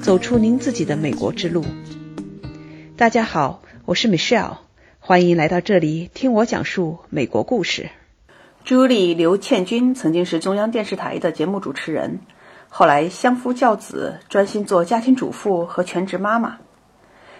走出您自己的美国之路。大家好，我是 Michelle，欢迎来到这里听我讲述美国故事。朱莉·刘倩君曾经是中央电视台的节目主持人，后来相夫教子，专心做家庭主妇和全职妈妈。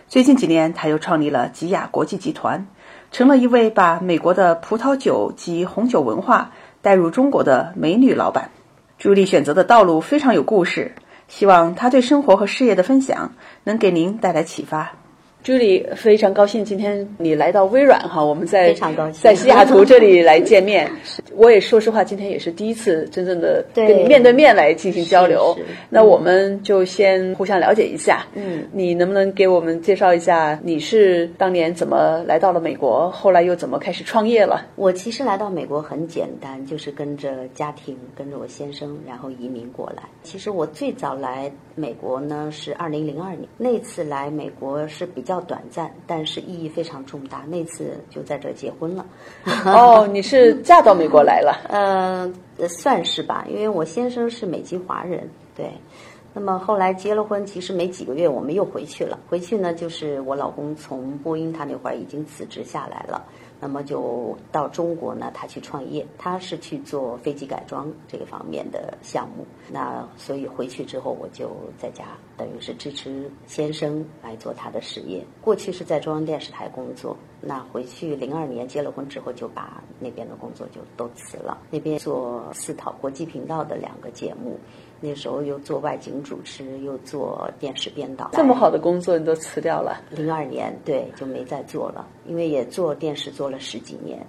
最近几年，她又创立了吉雅国际集团，成了一位把美国的葡萄酒及红酒文化带入中国的美女老板。朱莉选择的道路非常有故事，希望他对生活和事业的分享能给您带来启发。朱莉，非常高兴今天你来到微软哈，我们在非常高兴在西雅图这里来见面。我也说实话，今天也是第一次真正的跟你面对面来进行交流。那我们就先互相了解一下。嗯，你能不能给我们介绍一下你是当年怎么来到了美国，后来又怎么开始创业了？我其实来到美国很简单，就是跟着家庭，跟着我先生，然后移民过来。其实我最早来美国呢是二零零二年，那次来美国是比较短暂，但是意义非常重大。那次就在这儿结婚了。哦，你是嫁到美国来了？呃，算是吧，因为我先生是美籍华人，对。那么后来结了婚，其实没几个月我们又回去了。回去呢，就是我老公从波音他那会儿已经辞职下来了，那么就到中国呢，他去创业，他是去做飞机改装这个方面的项目。那所以回去之后，我就在家，等于是支持先生来做他的事业。过去是在中央电视台工作，那回去零二年结了婚之后，就把那边的工作就都辞了，那边做四套国际频道的两个节目。那时候又做外景主持，又做电视编导，这么好的工作你都辞掉了？零二年对就没再做了，因为也做电视做了十几年，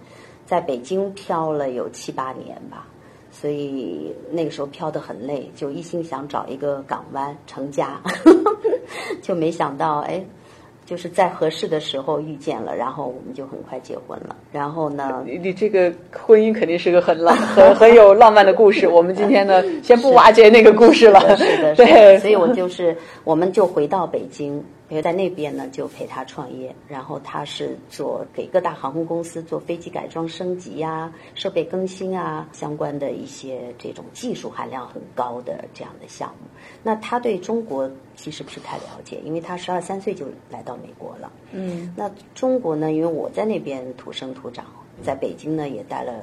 在北京漂了有七八年吧，所以那个时候漂得很累，就一心想找一个港湾成家，就没想到哎。就是在合适的时候遇见了，然后我们就很快结婚了。然后呢，你你这个婚姻肯定是个很浪、很 很有浪漫的故事。我们今天呢，先不挖掘那个故事了。是的，对。所以我就是，我们就回到北京，因为在那边呢就陪他创业。然后他是做给各大航空公司做飞机改装升级呀、设备更新啊相关的一些这种技术含量很高的这样的项目。那他对中国其实不是太了解，因为他十二三岁就来到美国了。嗯。那中国呢？因为我在那边土生土长，在北京呢也待了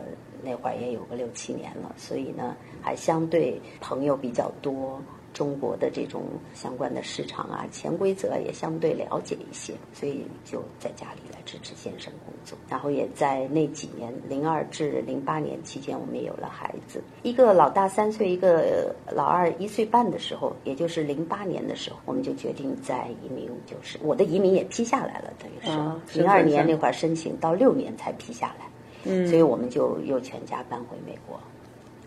那会儿也有个六七年了，所以呢还相对朋友比较多。中国的这种相关的市场啊、潜规则也相对了解一些，所以就在家里来支持先生工作。然后也在那几年，零二至零八年期间，我们也有了孩子，一个老大三岁，一个老二一岁半的时候，也就是零八年的时候，我们就决定在移民，就是我的移民也批下来了，等于是。零二年那会儿申请到六年才批下来，嗯，所以我们就又全家搬回美国，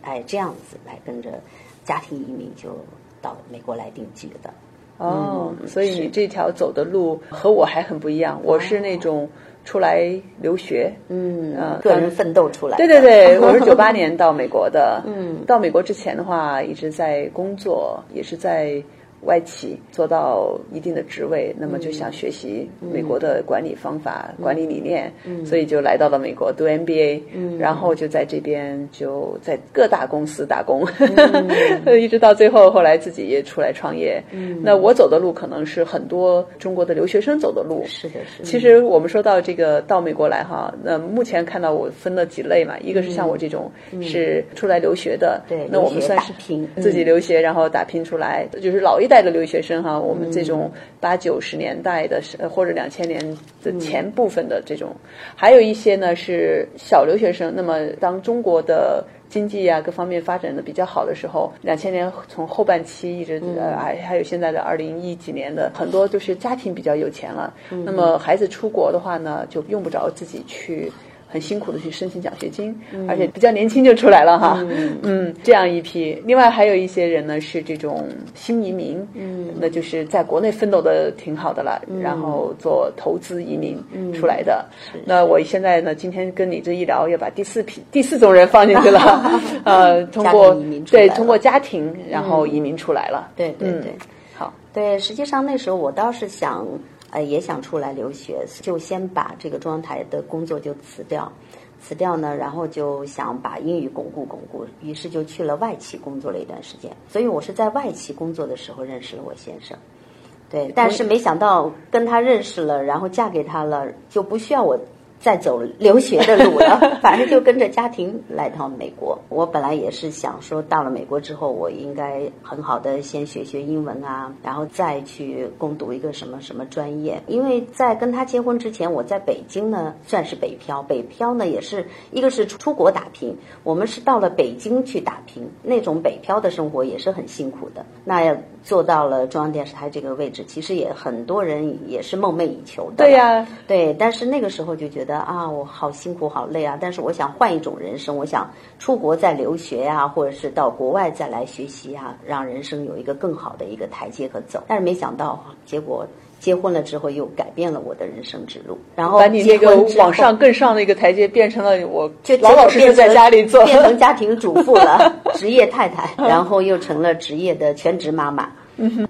哎，这样子来跟着家庭移民就。到美国来定居的，哦，所以你这条走的路和我还很不一样。我是那种出来留学，嗯，个人奋斗出来。对对对，我是九八年到美国的。嗯，到美国之前的话，一直在工作，也是在外企做到一定的职位，那么就想学习美国的管理方法、管理理念，所以就来到了美国读 MBA，然后就在这边就在各大公司打工，一直到最后，后来自己也出来创业。那我走的路可能是很多中国的留学生走的路。是的，是的。其实我们说到这个到美国来哈，那目前看到我分了几类嘛，一个是像我这种是出来留学的，对，那我们算是自己留学然后打拼出来，就是老一代的留学生哈，我们这种八九十年代的或者两千年的前部分的这种，还有一些呢是小留学生。那么当中国的经济啊各方面发展的比较好的时候，两千年从后半期一直呃还还有现在的二零一几年的很多就是家庭比较有钱了，那么孩子出国的话呢，就用不着自己去。很辛苦的去申请奖学金，而且比较年轻就出来了哈，嗯，这样一批。另外还有一些人呢是这种新移民，嗯，那就是在国内奋斗的挺好的了，然后做投资移民出来的。那我现在呢，今天跟你这一聊，也把第四批、第四种人放进去了，呃，通过对通过家庭然后移民出来了。对对对，好，对，实际上那时候我倒是想。呃，也想出来留学，就先把这个中央台的工作就辞掉，辞掉呢，然后就想把英语巩固巩固，于是就去了外企工作了一段时间。所以我是在外企工作的时候认识了我先生，对，但是没想到跟他认识了，然后嫁给他了，就不需要我。再走留学的路了，反正就跟着家庭来到美国。我本来也是想说，到了美国之后，我应该很好的先学学英文啊，然后再去攻读一个什么什么专业。因为在跟他结婚之前，我在北京呢算是北漂，北漂呢也是一个是出国打拼，我们是到了北京去打拼，那种北漂的生活也是很辛苦的。那要做到了中央电视台这个位置，其实也很多人也是梦寐以求的。对呀，对，但是那个时候就觉得。啊，我好辛苦，好累啊！但是我想换一种人生，我想出国再留学呀，或者是到国外再来学习啊，让人生有一个更好的一个台阶可走。但是没想到，结果结婚了之后又改变了我的人生之路。然后把你那个往上更上的一个台阶变成了我就老老实实在家里做，变成 家庭主妇了，职业太太，然后又成了职业的全职妈妈。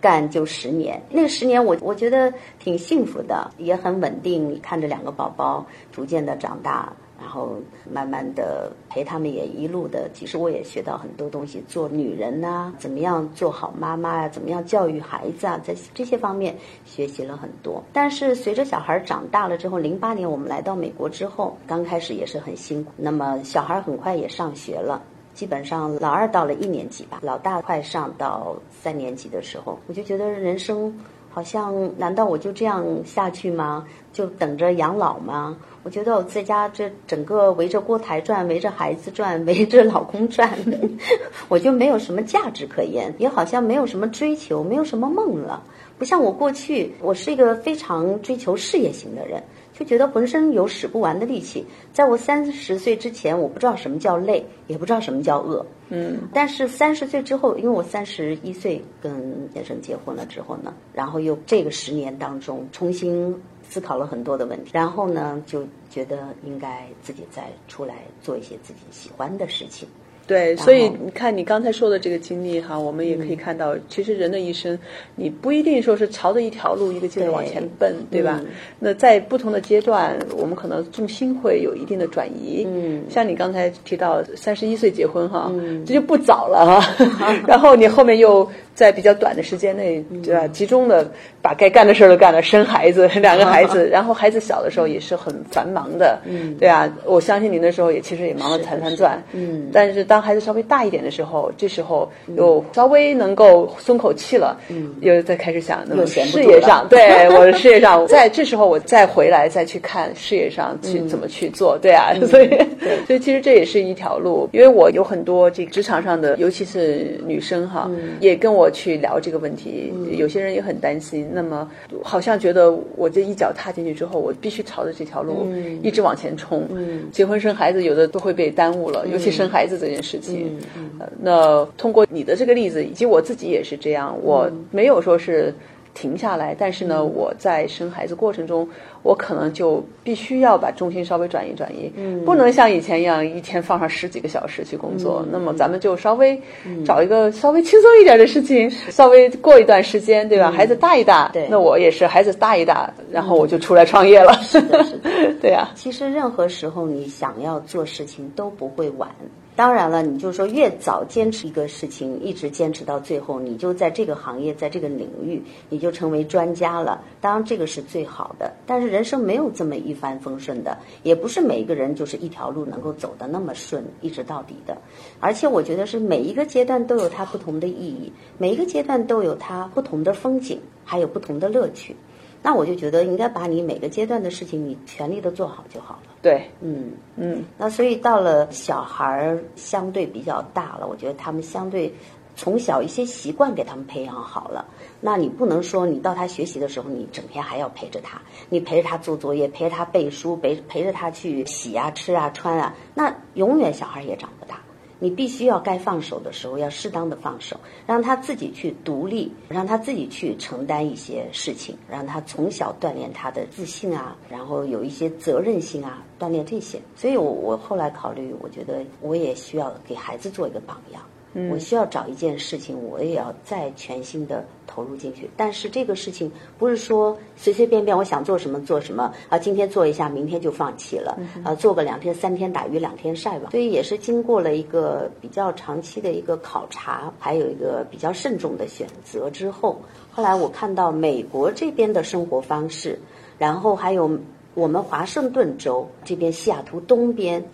干就十年，那十年我我觉得挺幸福的，也很稳定。看着两个宝宝逐渐的长大，然后慢慢的陪他们也一路的，其实我也学到很多东西，做女人呐，怎么样做好妈妈呀，怎么样教育孩子啊，在这些方面学习了很多。但是随着小孩长大了之后，零八年我们来到美国之后，刚开始也是很辛苦。那么小孩很快也上学了。基本上老二到了一年级吧，老大快上到三年级的时候，我就觉得人生好像，难道我就这样下去吗？就等着养老吗？我觉得我在家这整个围着锅台转，围着孩子转，围着老公转，我就没有什么价值可言，也好像没有什么追求，没有什么梦了。不像我过去，我是一个非常追求事业型的人。就觉得浑身有使不完的力气。在我三十岁之前，我不知道什么叫累，也不知道什么叫饿。嗯。但是三十岁之后，因为我三十一岁跟先生结婚了之后呢，然后又这个十年当中重新思考了很多的问题，然后呢就觉得应该自己再出来做一些自己喜欢的事情。对，所以你看你刚才说的这个经历哈，我们也可以看到，其实人的一生，你不一定说是朝着一条路一个劲的往前奔，对吧？那在不同的阶段，我们可能重心会有一定的转移。嗯，像你刚才提到三十一岁结婚哈，这就不早了哈。然后你后面又。在比较短的时间内，对吧？集中的把该干的事儿都干了，生孩子，两个孩子，然后孩子小的时候也是很繁忙的，嗯，对啊。我相信您那时候也其实也忙得团团转，嗯。但是当孩子稍微大一点的时候，这时候又稍微能够松口气了，嗯，又再开始想那么事业上，对我的事业上，在这时候我再回来再去看事业上去怎么去做，对啊。所以，所以其实这也是一条路，因为我有很多这个职场上的，尤其是女生哈，也跟我。我去聊这个问题，有些人也很担心。那么，好像觉得我这一脚踏进去之后，我必须朝着这条路一直往前冲。结婚生孩子，有的都会被耽误了，尤其生孩子这件事情。那通过你的这个例子，以及我自己也是这样，我没有说是。停下来，但是呢，我在生孩子过程中，我可能就必须要把重心稍微转移转移，不能像以前一样一天放上十几个小时去工作。那么咱们就稍微找一个稍微轻松一点的事情，稍微过一段时间，对吧？孩子大一大，那我也是孩子大一大，然后我就出来创业了。是的，是的，对呀。其实任何时候你想要做事情都不会晚。当然了，你就说越早坚持一个事情，一直坚持到最后，你就在这个行业，在这个领域，你就成为专家了。当然，这个是最好的。但是人生没有这么一帆风顺的，也不是每一个人就是一条路能够走得那么顺，一直到底的。而且我觉得是每一个阶段都有它不同的意义，每一个阶段都有它不同的风景，还有不同的乐趣。那我就觉得应该把你每个阶段的事情，你全力的做好就好了。对，嗯嗯。那所以到了小孩儿相对比较大了，我觉得他们相对从小一些习惯给他们培养好了。那你不能说你到他学习的时候，你整天还要陪着他，你陪着他做作业，陪着他背书，陪陪着他去洗啊、吃啊、穿啊，那永远小孩也长不大。你必须要该放手的时候要适当的放手，让他自己去独立，让他自己去承担一些事情，让他从小锻炼他的自信啊，然后有一些责任心啊，锻炼这些。所以，我我后来考虑，我觉得我也需要给孩子做一个榜样。我需要找一件事情，我也要再全心的投入进去。但是这个事情不是说随随便便我想做什么做什么啊，今天做一下，明天就放弃了啊，做个两天三天打鱼两天晒网。所以也是经过了一个比较长期的一个考察，还有一个比较慎重的选择之后，后来我看到美国这边的生活方式，然后还有我们华盛顿州这边西雅图东边。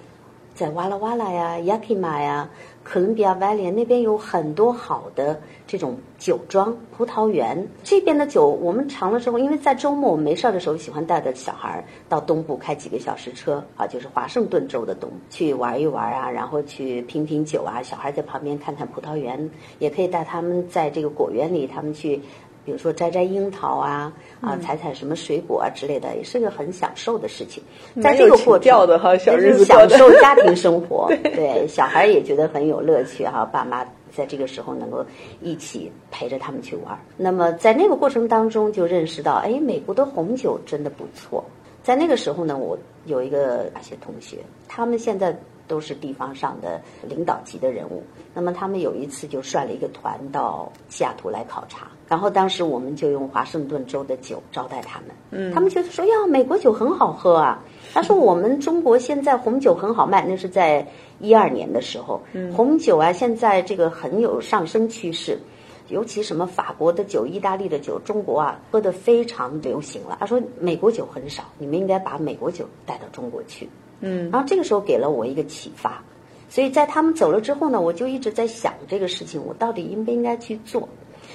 在哇啦哇啦呀、Yakima 呀、哥伦比亚 Valley 那边有很多好的这种酒庄、葡萄园。这边的酒我们尝了之后，因为在周末我们没事儿的时候，喜欢带着小孩儿到东部开几个小时车啊，就是华盛顿州的东去玩一玩啊，然后去品品酒啊，小孩在旁边看看葡萄园，也可以带他们在这个果园里，他们去。比如说摘摘樱桃啊，啊，采采什么水果啊之类的，也是个很享受的事情。在这个过程，的哈，小日子享受 家庭生活，对小孩也觉得很有乐趣哈。爸妈在这个时候能够一起陪着他们去玩。那么在那个过程当中，就认识到，哎，美国的红酒真的不错。在那个时候呢，我有一个大学同学，他们现在。都是地方上的领导级的人物。那么他们有一次就率了一个团到西雅图来考察，然后当时我们就用华盛顿州的酒招待他们。嗯，他们觉得说呀，美国酒很好喝啊。他说我们中国现在红酒很好卖，那是在一二年的时候，红酒啊现在这个很有上升趋势，尤其什么法国的酒、意大利的酒，中国啊喝的非常流行了。他说美国酒很少，你们应该把美国酒带到中国去。嗯，然后这个时候给了我一个启发，所以在他们走了之后呢，我就一直在想这个事情，我到底应不应该去做？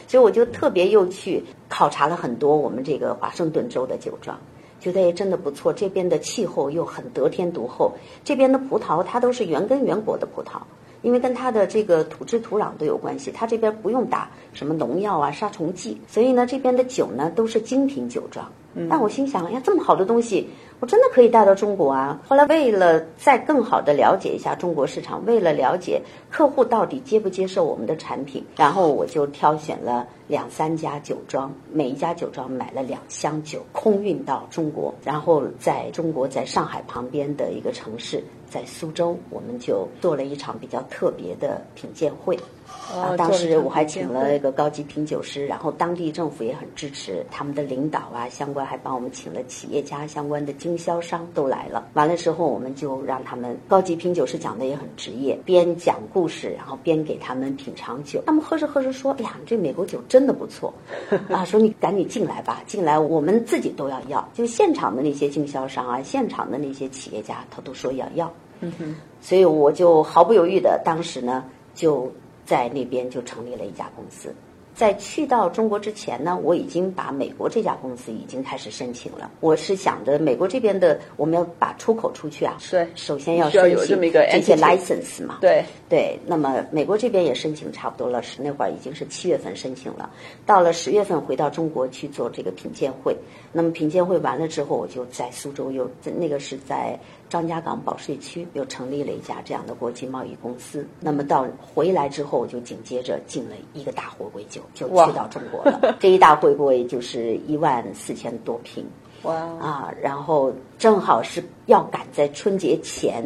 所以我就特别又去考察了很多我们这个华盛顿州的酒庄，觉得也真的不错。这边的气候又很得天独厚，这边的葡萄它都是原根原果的葡萄，因为跟它的这个土质土壤都有关系，它这边不用打什么农药啊、杀虫剂，所以呢，这边的酒呢都是精品酒庄。但我心想，呀，这么好的东西。我真的可以带到中国啊！后来为了再更好的了解一下中国市场，为了了解客户到底接不接受我们的产品，然后我就挑选了两三家酒庄，每一家酒庄买了两箱酒，空运到中国，然后在中国在上海旁边的一个城市，在苏州，我们就做了一场比较特别的品鉴会。啊，当时我还请了一个高级品酒师，然后当地政府也很支持，他们的领导啊，相关还帮我们请了企业家相关的经销商都来了。完了之后，我们就让他们高级品酒师讲的也很职业，边讲故事，然后边给他们品尝酒。他们喝着喝着说：“哎呀，这美国酒真的不错 啊！”说你赶紧进来吧，进来我们自己都要要。就现场的那些经销商啊，现场的那些企业家，他都说要要。嗯哼，所以我就毫不犹豫的，当时呢就。在那边就成立了一家公司。在去到中国之前呢，我已经把美国这家公司已经开始申请了。我是想着美国这边的我们要把出口出去啊，对，首先要申请这些 license 嘛。对对，那么美国这边也申请差不多了，是那会儿已经是七月份申请了，到了十月份回到中国去做这个品鉴会。那么品鉴会完了之后，我就在苏州又在那个是在。张家港保税区又成立了一家这样的国际贸易公司。那么到回来之后，就紧接着进了一个大货柜酒，就去到中国了。这一大货柜就是一万四千多瓶。哇！啊，然后正好是要赶在春节前，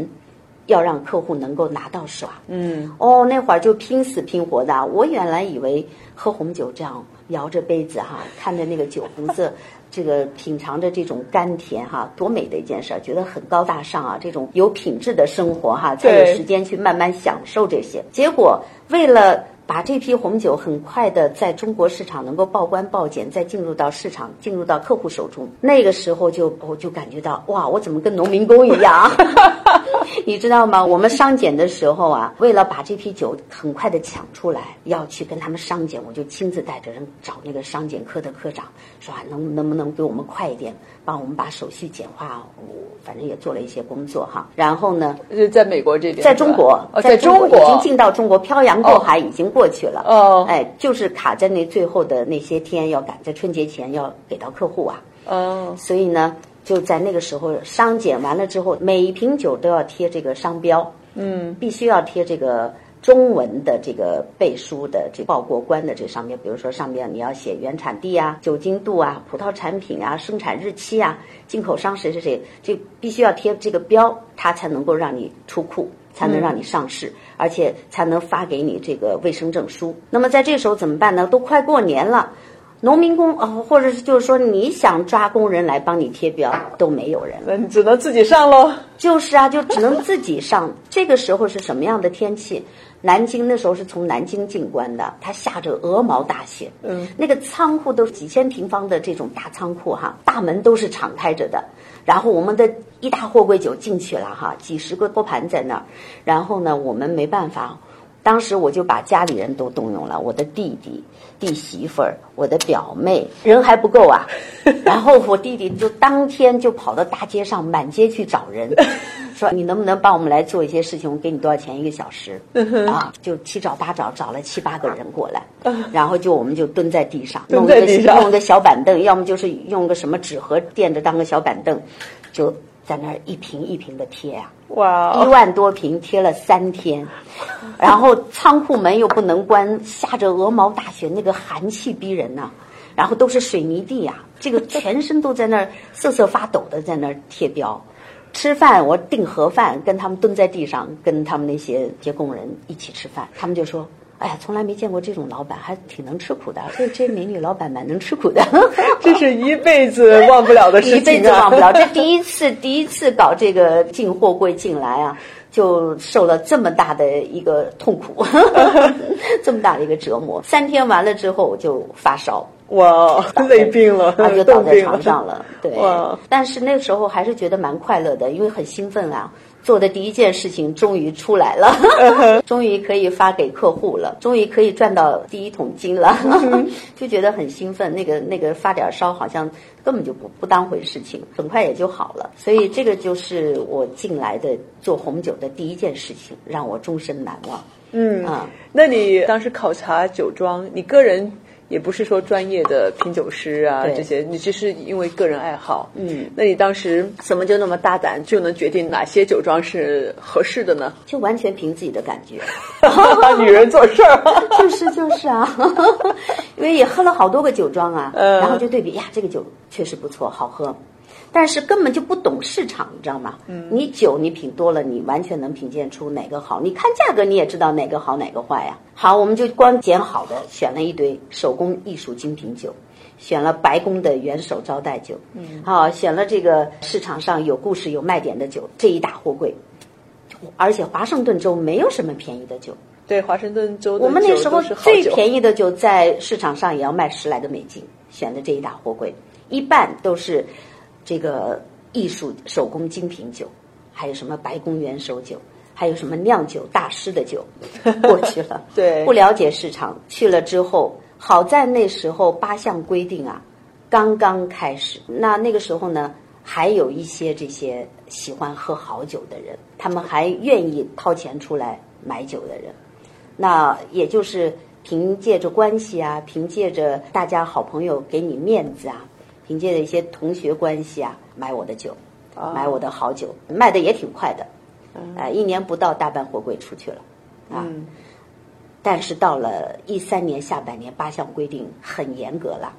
要让客户能够拿到手。嗯。哦，那会儿就拼死拼活的。我原来以为喝红酒这样摇着杯子哈，看着那个酒红色。这个品尝着这种甘甜哈，多美的一件事，觉得很高大上啊！这种有品质的生活哈，才有时间去慢慢享受这些。结果为了。把这批红酒很快的在中国市场能够报关报检，再进入到市场，进入到客户手中。那个时候就我就感觉到哇，我怎么跟农民工一样？你知道吗？我们商检的时候啊，为了把这批酒很快的抢出来，要去跟他们商检，我就亲自带着人找那个商检科的科长，说啊能能不能给我们快一点，帮我们把手续简化。我反正也做了一些工作哈。然后呢，在美国这边，在中国，在中国已经进到中国，漂洋过海已经。过去了哦，哎，就是卡在那最后的那些天，要赶在春节前要给到客户啊。哦，所以呢，就在那个时候商检完了之后，每一瓶酒都要贴这个商标，嗯，必须要贴这个中文的这个背书的这报过关的这商标，比如说上面你要写原产地啊、酒精度啊、葡萄产品啊、生产日期啊、进口商谁谁谁，这必须要贴这个标，它才能够让你出库，才能让你上市，而且才能发给你这个卫生证书。那么在这时候怎么办呢？都快过年了。农民工哦，或者是就是说你想抓工人来帮你贴标都没有人，那你只能自己上喽。就是啊，就只能自己上。这个时候是什么样的天气？南京那时候是从南京进关的，它下着鹅毛大雪。嗯，那个仓库都是几千平方的这种大仓库哈，大门都是敞开着的。然后我们的一大货柜酒进去了哈，几十个托盘在那儿。然后呢，我们没办法。当时我就把家里人都动用了，我的弟弟、弟媳妇儿、我的表妹，人还不够啊。然后我弟弟就当天就跑到大街上，满街去找人，说你能不能帮我们来做一些事情？我给你多少钱一个小时？啊，就七找八找，找了七八个人过来，然后就我们就蹲在地上，弄个弄个小板凳，要么就是用个什么纸盒垫着当个小板凳，就。在那儿一瓶一瓶的贴呀，哇，一万多瓶贴了三天，然后仓库门又不能关，下着鹅毛大雪，那个寒气逼人呐，然后都是水泥地呀，这个全身都在那儿瑟瑟发抖的在那儿贴标，吃饭我订盒饭，跟他们蹲在地上，跟他们那些接工人一起吃饭，他们就说。哎呀，从来没见过这种老板，还挺能吃苦的。这这美女老板蛮能吃苦的，这是一辈子忘不了的事情，一辈子忘不了。这第一次，第一次搞这个进货柜进来啊，就受了这么大的一个痛苦，这么大的一个折磨。三天完了之后我就发烧，哇，累病了，他就倒在床上了。对，但是那个时候还是觉得蛮快乐的，因为很兴奋啊。做的第一件事情终于出来了，终于可以发给客户了，终于可以赚到第一桶金了，就觉得很兴奋。那个那个发点烧好像根本就不不当回事情，很快也就好了。所以这个就是我进来的做红酒的第一件事情，让我终身难忘。嗯啊，那你当时考察酒庄，你个人？也不是说专业的品酒师啊，这些你只是因为个人爱好。嗯，那你当时怎么就那么大胆，就能决定哪些酒庄是合适的呢？就完全凭自己的感觉，女人做事儿，就是就是啊，因为也喝了好多个酒庄啊，然后就对比呀，这个酒确实不错，好喝。但是根本就不懂市场，你知道吗？嗯，你酒你品多了，你完全能品鉴出哪个好。你看价格，你也知道哪个好哪个坏呀。好，我们就光捡好的，选了一堆手工艺术精品酒，选了白宫的元首招待酒，嗯，好，选了这个市场上有故事有卖点的酒，这一大货柜。而且华盛顿州没有什么便宜的酒，对，华盛顿州我们那时候最便宜的酒在市场上也要卖十来个美金，选的这一大货柜，一半都是。这个艺术手工精品酒，还有什么白宫元首酒，还有什么酿酒大师的酒，过去了。对，不了解市场，去了之后，好在那时候八项规定啊，刚刚开始。那那个时候呢，还有一些这些喜欢喝好酒的人，他们还愿意掏钱出来买酒的人。那也就是凭借着关系啊，凭借着大家好朋友给你面子啊。凭借着一些同学关系啊，买我的酒，买我的好酒，卖的也挺快的，呃，一年不到大半货柜出去了，啊，但是到了一三年下半年，八项规定很严格了，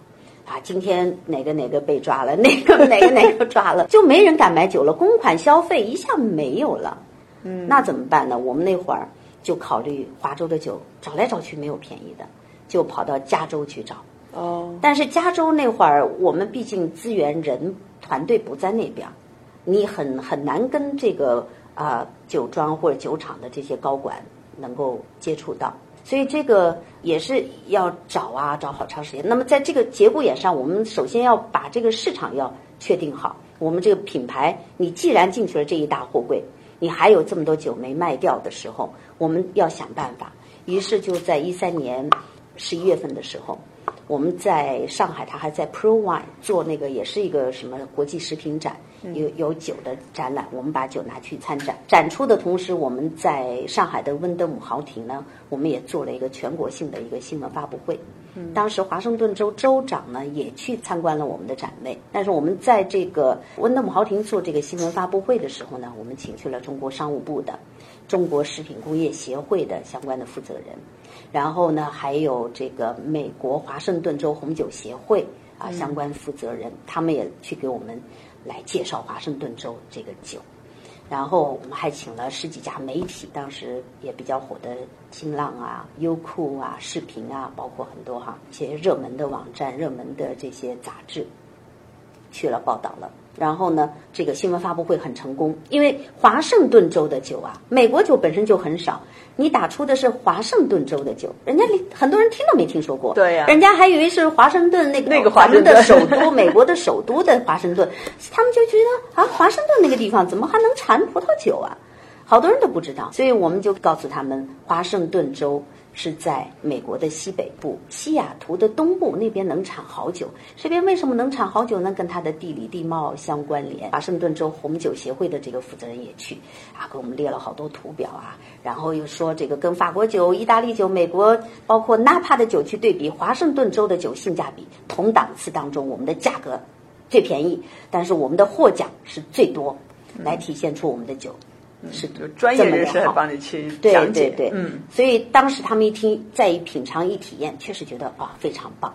啊，今天哪个哪个被抓了，哪个哪个哪个抓了，就没人敢买酒了，公款消费一下没有了，嗯，那怎么办呢？我们那会儿就考虑华州的酒，找来找去没有便宜的，就跑到加州去找。哦，但是加州那会儿，我们毕竟资源人团队不在那边，你很很难跟这个啊酒庄或者酒厂的这些高管能够接触到，所以这个也是要找啊找好长时间。那么在这个节骨眼上，我们首先要把这个市场要确定好。我们这个品牌，你既然进去了这一大货柜，你还有这么多酒没卖掉的时候，我们要想办法。于是就在一三年十一月份的时候。我们在上海，他还在 Pro Wine 做那个，也是一个什么国际食品展，有有酒的展览。我们把酒拿去参展，展出的同时，我们在上海的温德姆豪庭呢，我们也做了一个全国性的一个新闻发布会。当时华盛顿州州长呢也去参观了我们的展位，但是我们在这个温德姆豪庭做这个新闻发布会的时候呢，我们请去了中国商务部的、中国食品工业协会的相关的负责人，然后呢还有这个美国华盛顿州红酒协会啊相关负责人，他们也去给我们来介绍华盛顿州这个酒。然后我们还请了十几家媒体，当时也比较火的新浪啊、优酷啊、视频啊，包括很多哈一些热门的网站、热门的这些杂志去了报道了。然后呢，这个新闻发布会很成功，因为华盛顿州的酒啊，美国酒本身就很少，你打出的是华盛顿州的酒，人家很多人听都没听说过，对呀，人家还以为是华盛顿那个那个华盛顿 的首都，美国的首都的华盛顿，他们就觉得啊，华盛顿那个地方怎么还能产葡萄酒啊？好多人都不知道，所以我们就告诉他们，华盛顿州。是在美国的西北部，西雅图的东部那边能产好酒。这边为什么能产好酒呢？跟它的地理地貌相关联。华盛顿州红酒协会的这个负责人也去啊，给我们列了好多图表啊，然后又说这个跟法国酒、意大利酒、美国包括纳帕的酒去对比，华盛顿州的酒性价比同档次当中，我们的价格最便宜，但是我们的获奖是最多，来体现出我们的酒。是专业人士帮你去讲解，对对对，嗯，所以当时他们一听，再一品尝一体验，确实觉得啊非常棒，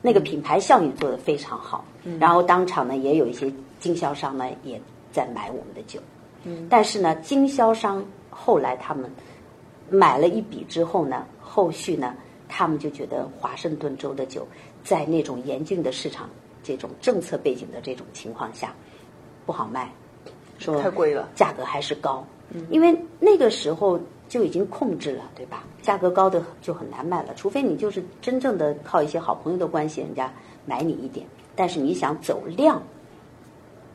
那个品牌效应做得非常好，然后当场呢也有一些经销商呢也在买我们的酒，嗯，但是呢经销商后来他们买了一笔之后呢，后续呢他们就觉得华盛顿州的酒在那种严峻的市场这种政策背景的这种情况下不好卖。说太贵了，价格还是高，因为那个时候就已经控制了，对吧？价格高的就很难卖了，除非你就是真正的靠一些好朋友的关系，人家买你一点。但是你想走量，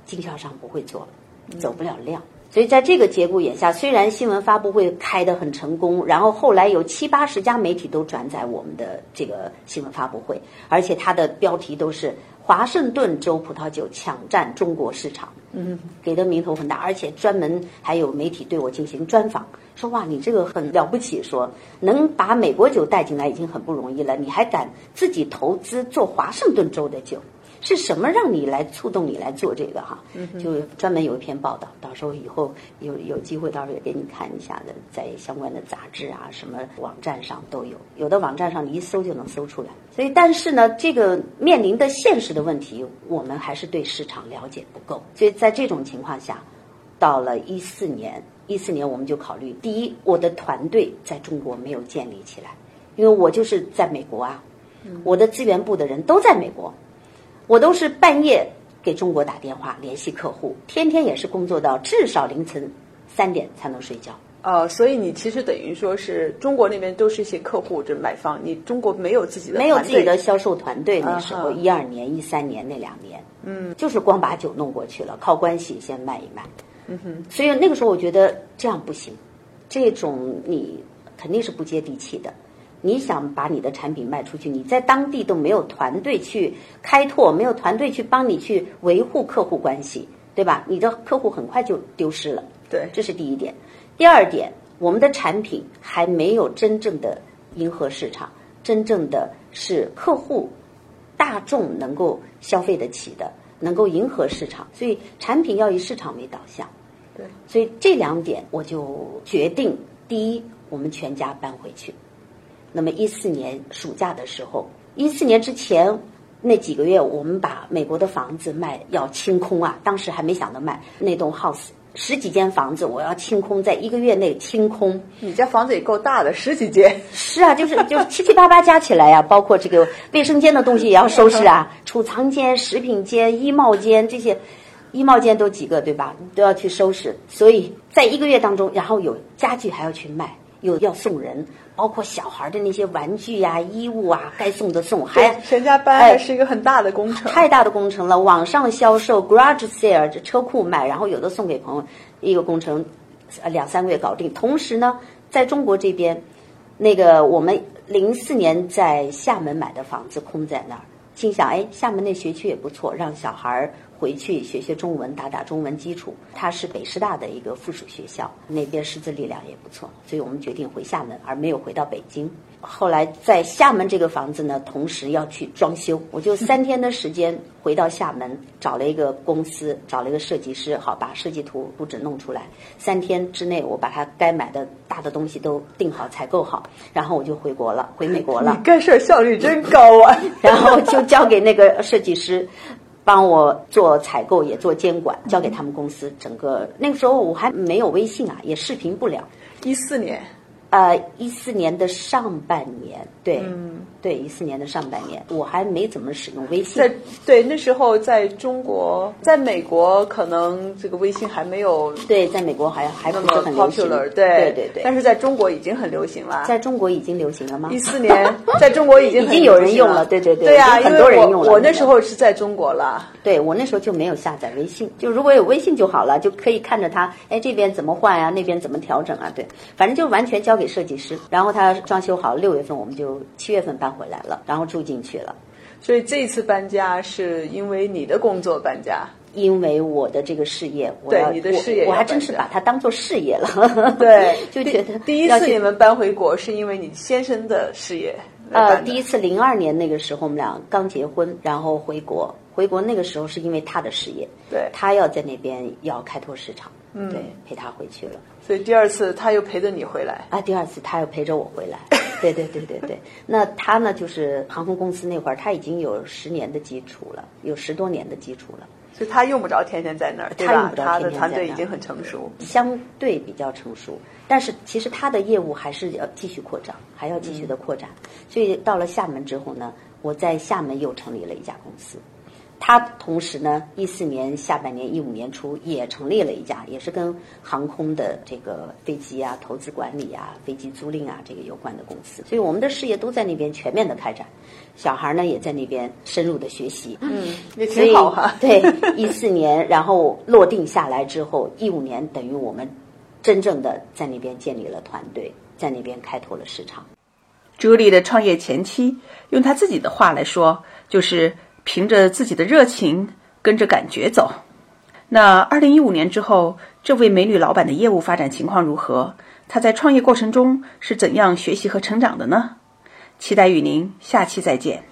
经销商不会做，走不了量。所以在这个节骨眼下，虽然新闻发布会开得很成功，然后后来有七八十家媒体都转载我们的这个新闻发布会，而且它的标题都是。华盛顿州葡萄酒抢占中国市场，嗯，给的名头很大，而且专门还有媒体对我进行专访，说哇，你这个很了不起，说能把美国酒带进来已经很不容易了，你还敢自己投资做华盛顿州的酒。是什么让你来触动你来做这个哈？就专门有一篇报道，到时候以后有有机会，到时候也给你看一下的，在相关的杂志啊、什么网站上都有，有的网站上你一搜就能搜出来。所以，但是呢，这个面临的现实的问题，我们还是对市场了解不够。所以在这种情况下，到了一四年，一四年我们就考虑，第一，我的团队在中国没有建立起来，因为我就是在美国啊，我的资源部的人都在美国。我都是半夜给中国打电话联系客户，天天也是工作到至少凌晨三点才能睡觉。呃，所以你其实等于说是中国那边都是一些客户，这买方，你中国没有自己的没有自己的销售团队。那时候一二年、一三年那两年，嗯，就是光把酒弄过去了，靠关系先卖一卖。嗯哼，所以那个时候我觉得这样不行，这种你肯定是不接地气的。你想把你的产品卖出去，你在当地都没有团队去开拓，没有团队去帮你去维护客户关系，对吧？你的客户很快就丢失了。对，这是第一点。第二点，我们的产品还没有真正的迎合市场，真正的是客户大众能够消费得起的，能够迎合市场，所以产品要以市场为导向。对，所以这两点我就决定：第一，我们全家搬回去。那么一四年暑假的时候，一四年之前那几个月，我们把美国的房子卖要清空啊！当时还没想到卖那栋 house 十几间房子，我要清空，在一个月内清空。你家房子也够大的，十几间。是啊，就是就是七七八八加起来呀，包括这个卫生间的东西也要收拾啊，储藏间、食品间、衣帽间这些，衣帽间都几个对吧？都要去收拾。所以在一个月当中，然后有家具还要去卖。有要送人，包括小孩的那些玩具呀、衣物啊，该送的送，还全家搬还是一个很大的工程，太大的工程了。网上销售，garage sale，这车库卖，然后有的送给朋友，一个工程，呃，两三个月搞定。同时呢，在中国这边，那个我们零四年在厦门买的房子空在那儿，心想，哎，厦门那学区也不错，让小孩回去学学中文，打打中文基础。它是北师大的一个附属学校，那边师资力量也不错，所以我们决定回厦门，而没有回到北京。后来在厦门这个房子呢，同时要去装修，我就三天的时间回到厦门，找了一个公司，找了一个设计师，好把设计图布置弄出来。三天之内，我把它该买的大的东西都定好、采购好，然后我就回国了，回美国了。你干事效率真高啊！然后就交给那个设计师。帮我做采购，也做监管，交给他们公司。整个那个时候我还没有微信啊，也视频不了。一四年。呃，一四年的上半年，对，对，一四年的上半年，我还没怎么使用微信。在对那时候，在中国，在美国，可能这个微信还没有。对，在美国还还不是很流行。对对对对。但是在中国已经很流行了。在中国已经流行了吗？一四年，在中国已经 已经有人用了。对对对。对呀，很多人用了。我那时候是在中国了。对我那时候就没有下载微信，就如果有微信就好了，就可以看着它，哎，这边怎么换呀？那边怎么调整啊？对，反正就完全交给设计师，然后。然后他装修好，六月份我们就七月份搬回来了，然后住进去了。所以这次搬家是因为你的工作搬家，因为我的这个事业，对你的事业，我还真是把它当做事业了。对，就觉得第一次你们搬回国是因为你先生的事业。呃，第一次零二年那个时候我们俩刚结婚，然后回国，回国那个时候是因为他的事业，对他要在那边要开拓市场，嗯，对，陪他回去了。所以第二次他又陪着你回来啊！第二次他又陪着我回来，对对对对对。那他呢，就是航空公司那会儿，他已经有十年的基础了，有十多年的基础了。所以他用不着天天在那儿，他用不着他的团队已经很成熟，相对比较成熟。但是其实他的业务还是要继续扩张，还要继续的扩展。所以到了厦门之后呢，我在厦门又成立了一家公司。他同时呢，一四年下半年、一五年初也成立了一家，也是跟航空的这个飞机啊、投资管理啊、飞机租赁啊这个有关的公司。所以我们的事业都在那边全面的开展，小孩呢也在那边深入的学习。嗯，也挺好哈。对，一四年然后落定下来之后，一五年等于我们真正的在那边建立了团队，在那边开拓了市场。朱莉的创业前期，用她自己的话来说，就是。凭着自己的热情，跟着感觉走。那二零一五年之后，这位美女老板的业务发展情况如何？她在创业过程中是怎样学习和成长的呢？期待与您下期再见。